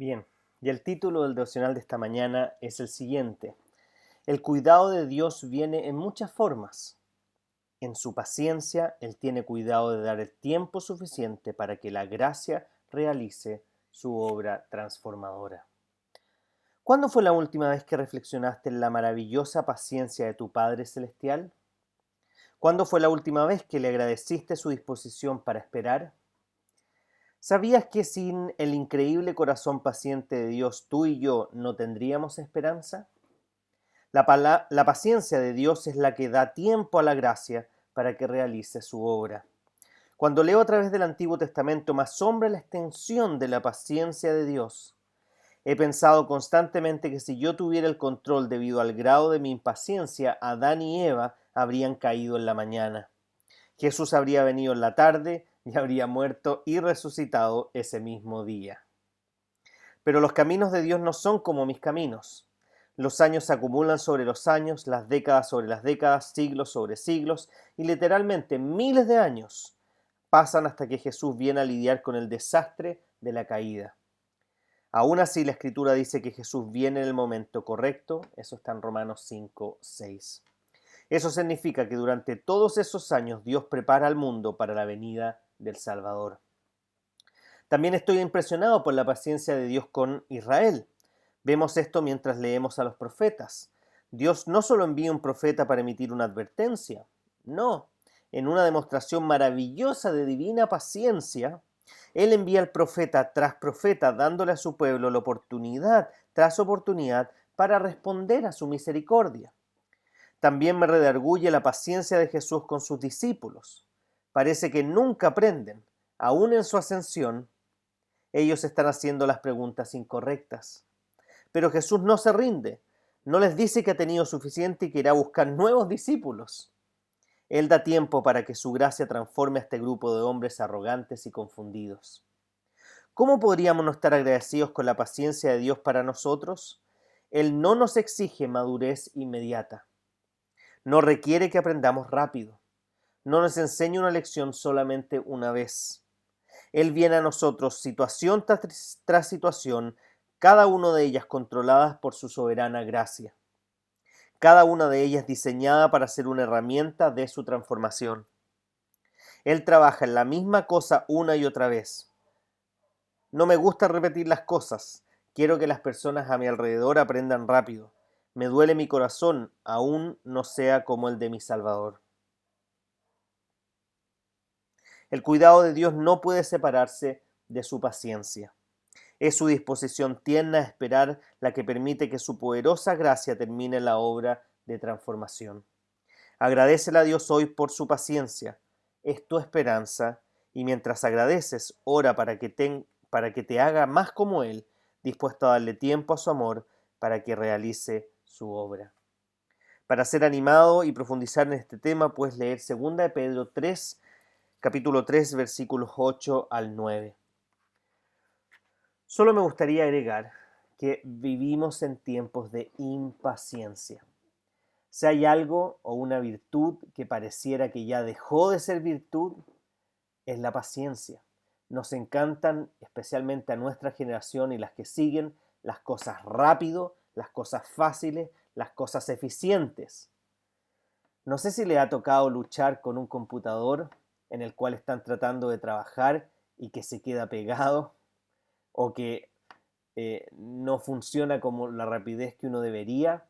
Bien, y el título del devocional de esta mañana es el siguiente. El cuidado de Dios viene en muchas formas. En su paciencia, Él tiene cuidado de dar el tiempo suficiente para que la gracia realice su obra transformadora. ¿Cuándo fue la última vez que reflexionaste en la maravillosa paciencia de tu Padre Celestial? ¿Cuándo fue la última vez que le agradeciste su disposición para esperar? ¿Sabías que sin el increíble corazón paciente de Dios tú y yo no tendríamos esperanza? La, paciencia de Dios es la que da tiempo a la gracia para que realice su obra. Cuando leo a través del Antiguo Testamento me asombra la extensión de la paciencia de Dios. He pensado constantemente que si yo tuviera el control debido al grado de mi impaciencia, Adán y Eva habrían caído en la mañana. Jesús habría venido en la tarde, y habría muerto y resucitado ese mismo día. Pero los caminos de Dios no son como mis caminos. Los años se acumulan sobre los años, las décadas sobre las décadas, siglos sobre siglos, y literalmente miles de años pasan hasta que Jesús viene a lidiar con el desastre de la caída. Aún así, la Escritura dice que Jesús viene en el momento correcto, eso está en Romanos 5, 6. Eso significa que durante todos esos años Dios prepara al mundo para la venida del Salvador. También estoy impresionado por la paciencia de Dios con Israel. Vemos esto mientras leemos a los profetas. Dios no solo envía un profeta para emitir una advertencia, no, en una demostración maravillosa de divina paciencia, Él envía al profeta tras profeta, dándole a su pueblo la oportunidad tras oportunidad para responder a su misericordia. También me redarguye la paciencia de Jesús con sus discípulos parece que nunca aprenden. Aún en su ascensión, ellos están haciendo las preguntas incorrectas. Pero Jesús no se rinde, no les dice que ha tenido suficiente y que irá a buscar nuevos discípulos. Él da tiempo para que su gracia transforme a este grupo de hombres arrogantes y confundidos. ¿Cómo podríamos no estar agradecidos con la paciencia de Dios para nosotros? Él no nos exige madurez inmediata. No requiere que aprendamos rápido no nos enseña una lección solamente una vez. Él viene a nosotros situación tras, situación, cada una de ellas controladas por su soberana gracia. Cada una de ellas diseñada para ser una herramienta de su transformación. Él trabaja en la misma cosa una y otra vez. No me gusta repetir las cosas. Quiero que las personas a mi alrededor aprendan rápido. Me duele mi corazón, aún no sea como el de mi Salvador. El cuidado de Dios no puede separarse de su paciencia. Es su disposición tierna a esperar la que permite que su poderosa gracia termine la obra de transformación. Agradecele a Dios hoy por su paciencia. Es tu esperanza y mientras agradeces, ora para que, te, para que te haga más como Él, dispuesto a darle tiempo a su amor para que realice su obra. Para ser animado y profundizar en este tema, puedes leer 2 de Pedro 3, capítulo 3, versículos 8 al 9. Solo me gustaría agregar que vivimos en tiempos de impaciencia. Si hay algo o una virtud que pareciera que ya dejó de ser virtud, es la paciencia. Nos encantan, especialmente a nuestra generación y las que siguen, las cosas rápido, las cosas fáciles, las cosas eficientes. No sé si le ha tocado luchar con un computador en el cual están tratando de trabajar y que se queda pegado o que eh, no funciona como la rapidez que uno debería.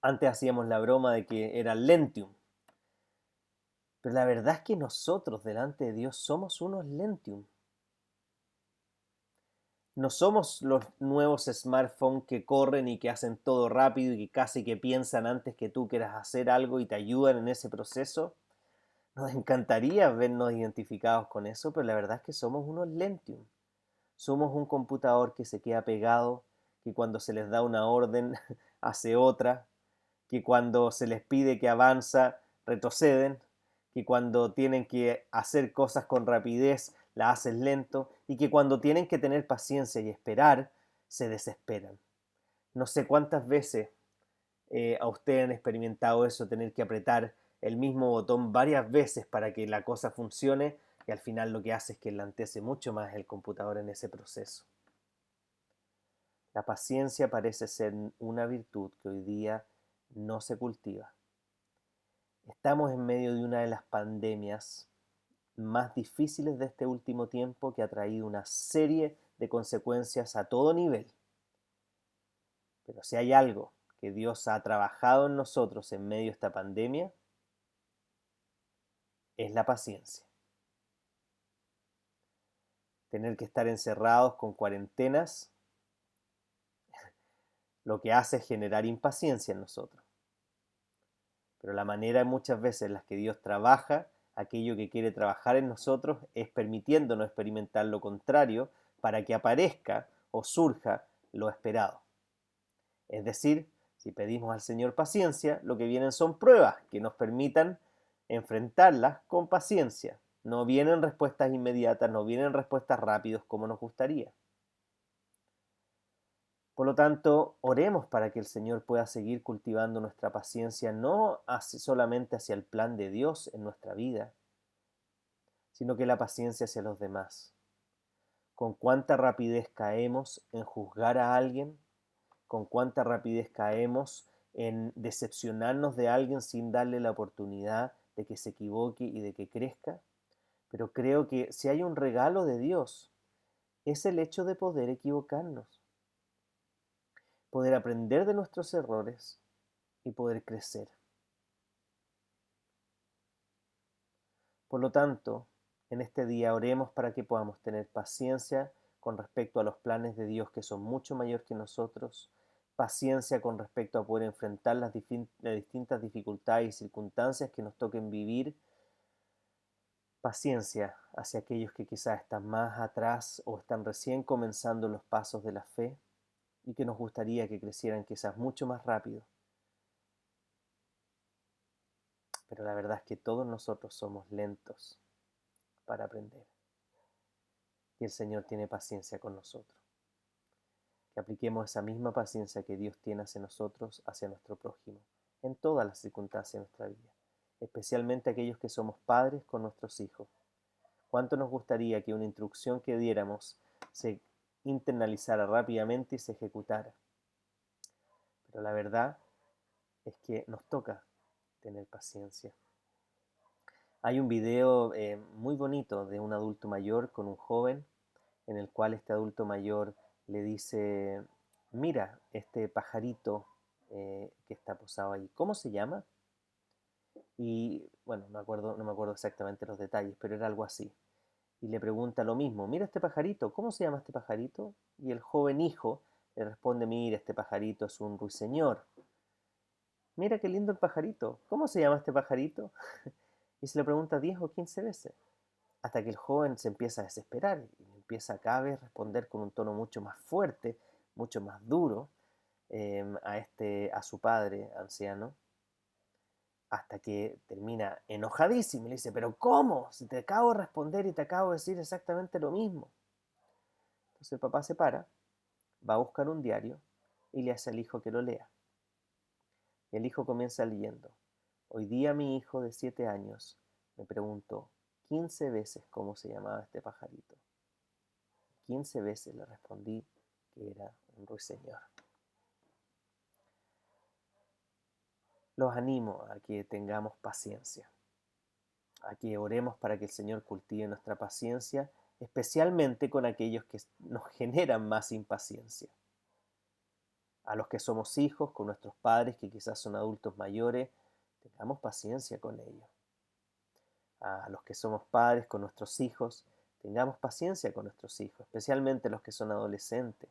Antes hacíamos la broma de que era lentium. Pero la verdad es que nosotros delante de Dios somos unos lentium. No somos los nuevos smartphones que corren y que hacen todo rápido y que casi que piensan antes que tú quieras hacer algo y te ayudan en ese proceso. Nos encantaría vernos identificados con eso, pero la verdad es que somos unos Lentium. Somos un computador que se queda pegado, que cuando se les da una orden hace otra, que cuando se les pide que avanza retroceden, que cuando tienen que hacer cosas con rapidez la hacen lento y que cuando tienen que tener paciencia y esperar se desesperan. No sé cuántas veces eh, a ustedes han experimentado eso, tener que apretar el mismo botón varias veces para que la cosa funcione y al final lo que hace es que lantece mucho más el computador en ese proceso. La paciencia parece ser una virtud que hoy día no se cultiva. Estamos en medio de una de las pandemias más difíciles de este último tiempo que ha traído una serie de consecuencias a todo nivel. Pero si hay algo que Dios ha trabajado en nosotros en medio de esta pandemia, es la paciencia. Tener que estar encerrados con cuarentenas, lo que hace es generar impaciencia en nosotros. Pero la manera muchas veces en la que Dios trabaja, aquello que quiere trabajar en nosotros, es permitiéndonos experimentar lo contrario para que aparezca o surja lo esperado. Es decir, si pedimos al Señor paciencia, lo que vienen son pruebas que nos permitan enfrentarlas con paciencia. No vienen respuestas inmediatas, no vienen respuestas rápidas como nos gustaría. Por lo tanto, oremos para que el Señor pueda seguir cultivando nuestra paciencia, no solamente hacia el plan de Dios en nuestra vida, sino que la paciencia hacia los demás. Con cuánta rapidez caemos en juzgar a alguien, con cuánta rapidez caemos en decepcionarnos de alguien sin darle la oportunidad de que se equivoque y de que crezca, pero creo que si hay un regalo de Dios, es el hecho de poder equivocarnos, poder aprender de nuestros errores y poder crecer. Por lo tanto, en este día oremos para que podamos tener paciencia con respecto a los planes de Dios que son mucho mayor que nosotros, paciencia con respecto a poder enfrentar las, distintas dificultades y circunstancias que nos toquen vivir, paciencia hacia aquellos que quizás están más atrás o están recién comenzando los pasos de la fe y que nos gustaría que crecieran quizás mucho más rápido. Pero la verdad es que todos nosotros somos lentos para aprender. Y el Señor tiene paciencia con nosotros que apliquemos esa misma paciencia que Dios tiene hacia nosotros, hacia nuestro prójimo, en todas las circunstancias de nuestra vida, especialmente aquellos que somos padres con nuestros hijos. ¿Cuánto nos gustaría que una instrucción que diéramos se internalizara rápidamente y se ejecutara? Pero la verdad es que nos toca tener paciencia. Hay un video eh, muy bonito de un adulto mayor con un joven en el cual este adulto mayor le dice, mira este pajarito eh, que está posado ahí, ¿cómo se llama? Y bueno, no, acuerdo, no me acuerdo exactamente los detalles, pero era algo así. Y le pregunta lo mismo, mira este pajarito, ¿cómo se llama este pajarito? Y el joven hijo le responde, mira, este pajarito es un ruiseñor. Mira qué lindo el pajarito, ¿cómo se llama este pajarito? y se le pregunta 10 o 15 veces, hasta que el joven se empieza a desesperar empieza cada vez responder con un tono mucho más fuerte, mucho más duro em, a, este, a su padre anciano, hasta que termina enojadísimo y le dice, pero ¿cómo? Si te acabo de responder y te acabo de decir exactamente lo mismo. Entonces el papá se para, va a buscar un diario y le hace al hijo que lo lea. Y el hijo comienza leyendo. Hoy día mi hijo de siete años me preguntó 15 veces cómo se llamaba este pajarito. 15 veces le respondí que era un ruiseñor. Los animo a que tengamos paciencia, a que oremos para que el Señor cultive nuestra paciencia, especialmente con aquellos que nos generan más impaciencia. A los que somos hijos, con nuestros padres que quizás son adultos mayores, tengamos paciencia con ellos. A los que somos padres, con nuestros hijos, Tengamos paciencia con nuestros hijos, especialmente los que son adolescentes.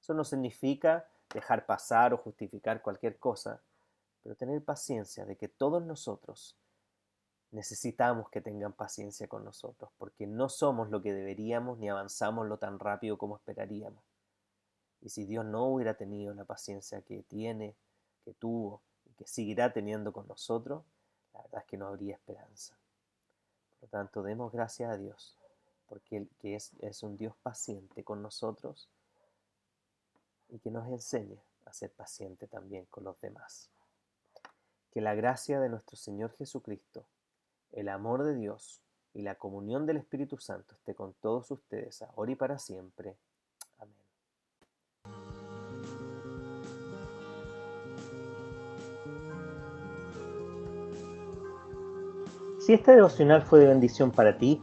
Eso no significa dejar pasar o justificar cualquier cosa, pero tener paciencia de que todos nosotros necesitamos que tengan paciencia con nosotros, porque no somos lo que deberíamos ni avanzamos lo tan rápido como esperaríamos. Y si Dios no hubiera tenido la paciencia que tiene, que tuvo y que seguirá teniendo con nosotros, la verdad es que no habría esperanza. Por lo tanto, demos gracias a Dios, porque Él que es, es un Dios paciente con nosotros y que nos enseñe a ser paciente también con los demás. Que la gracia de nuestro Señor Jesucristo, el amor de Dios y la comunión del Espíritu Santo esté con todos ustedes ahora y para siempre. Amén. Si este devocional fue de bendición para ti,